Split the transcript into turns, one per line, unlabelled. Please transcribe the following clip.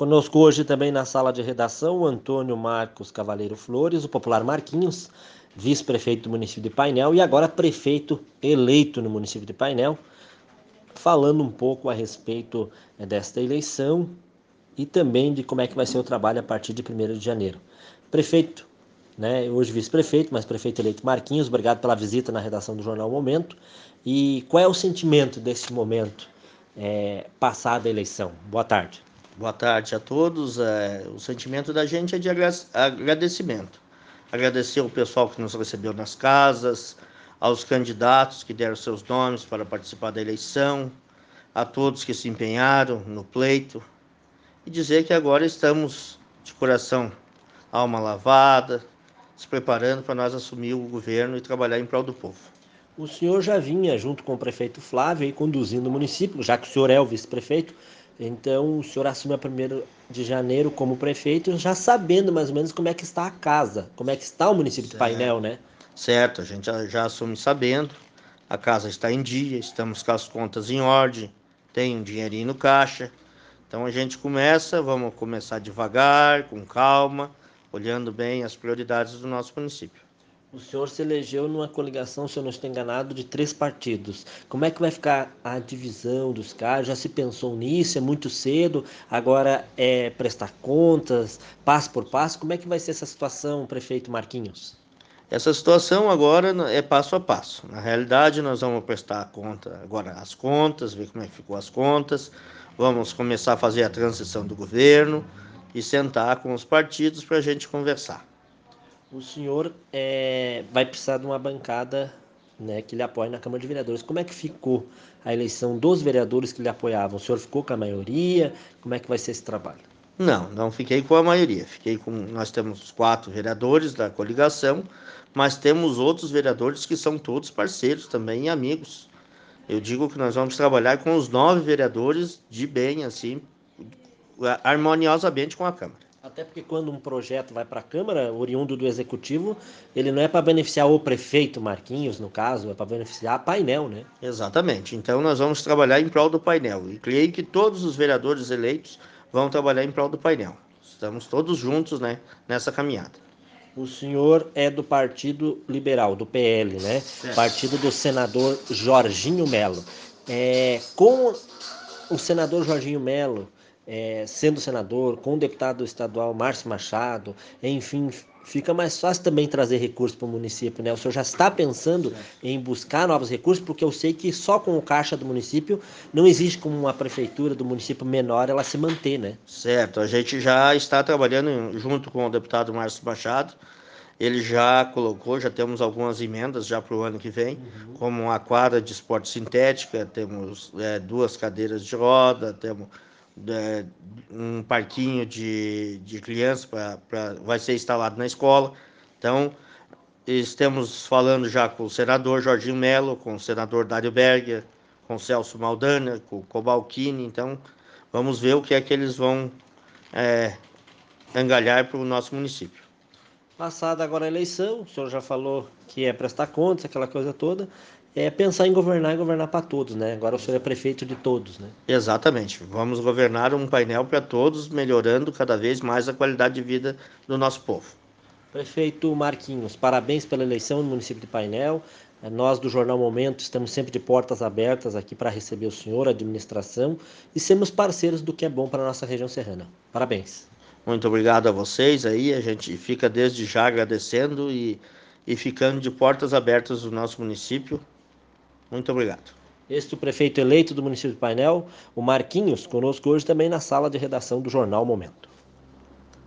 Conosco hoje também na sala de redação o Antônio Marcos Cavaleiro Flores, o popular Marquinhos, vice-prefeito do município de Painel e agora prefeito eleito no município de Painel, falando um pouco a respeito eh, desta eleição e também de como é que vai ser o trabalho a partir de 1 de janeiro. Prefeito, né, hoje vice-prefeito, mas prefeito eleito Marquinhos, obrigado pela visita na redação do Jornal Momento. E qual é o sentimento desse momento é, passada a eleição? Boa tarde.
Boa tarde a todos. É, o sentimento da gente é de agradecimento. Agradecer o pessoal que nos recebeu nas casas, aos candidatos que deram seus nomes para participar da eleição, a todos que se empenharam no pleito e dizer que agora estamos de coração, alma lavada, se preparando para nós assumir o governo e trabalhar em prol do povo.
O senhor já vinha, junto com o prefeito Flávio, conduzindo o município, já que o senhor é o vice-prefeito, então, o senhor assume a 1 de janeiro como prefeito, já sabendo mais ou menos como é que está a casa, como é que está o município certo. de Painel, né?
Certo, a gente já, já assume sabendo. A casa está em dia, estamos com as contas em ordem, tem um dinheirinho no caixa. Então a gente começa, vamos começar devagar, com calma, olhando bem as prioridades do nosso município.
O senhor se elegeu numa coligação, se eu não estou enganado, de três partidos. Como é que vai ficar a divisão dos cargos? Já se pensou nisso? É muito cedo? Agora é prestar contas, passo por passo? Como é que vai ser essa situação, prefeito Marquinhos?
Essa situação agora é passo a passo. Na realidade, nós vamos prestar conta agora as contas, ver como é que ficou as contas. Vamos começar a fazer a transição do governo e sentar com os partidos para a gente conversar
o senhor é, vai precisar de uma bancada né, que lhe apoie na Câmara de Vereadores. Como é que ficou a eleição dos vereadores que lhe apoiavam? O senhor ficou com a maioria? Como é que vai ser esse trabalho?
Não, não fiquei com a maioria. Fiquei com. Nós temos quatro vereadores da coligação, mas temos outros vereadores que são todos parceiros também e amigos. Eu digo que nós vamos trabalhar com os nove vereadores de bem, assim, harmoniosamente com a Câmara.
Até porque quando um projeto vai para a Câmara, oriundo do Executivo, ele não é para beneficiar o prefeito Marquinhos, no caso, é para beneficiar a painel, né?
Exatamente. Então nós vamos trabalhar em prol do painel. E creio que todos os vereadores eleitos vão trabalhar em prol do painel. Estamos todos juntos né, nessa caminhada.
O senhor é do Partido Liberal, do PL, né? Partido do senador Jorginho Melo. É, com o senador Jorginho Melo é, sendo senador, com o deputado estadual Márcio Machado, enfim, fica mais fácil também trazer recursos para o município, né? O senhor já está pensando em buscar novos recursos, porque eu sei que só com o caixa do município não existe como uma prefeitura do município menor ela se manter, né?
Certo, a gente já está trabalhando junto com o deputado Márcio Machado. Ele já colocou, já temos algumas emendas já para o ano que vem, uhum. como uma quadra de esporte sintética, temos é, duas cadeiras de roda, temos é, um parquinho de, de crianças pra, vai ser instalado na escola. Então, estamos falando já com o senador Jorginho Melo, com o senador Dário Berger, com o Celso Maldana, com o Cobalcini. Então, vamos ver o que é que eles vão é, engalhar para o nosso município.
Passada agora a eleição, o senhor já falou que é prestar contas, aquela coisa toda é pensar em governar e governar para todos, né? Agora o senhor é prefeito de todos, né?
Exatamente. Vamos governar um painel para todos, melhorando cada vez mais a qualidade de vida do nosso povo.
Prefeito Marquinhos, parabéns pela eleição no município de Painel. Nós do Jornal Momento estamos sempre de portas abertas aqui para receber o senhor, a administração e sermos parceiros do que é bom para a nossa região serrana. Parabéns.
Muito obrigado a vocês aí. A gente fica desde já agradecendo e, e ficando de portas abertas do nosso município muito obrigado.
Este é o prefeito eleito do município de Painel, o Marquinhos, conosco hoje também na sala de redação do Jornal Momento.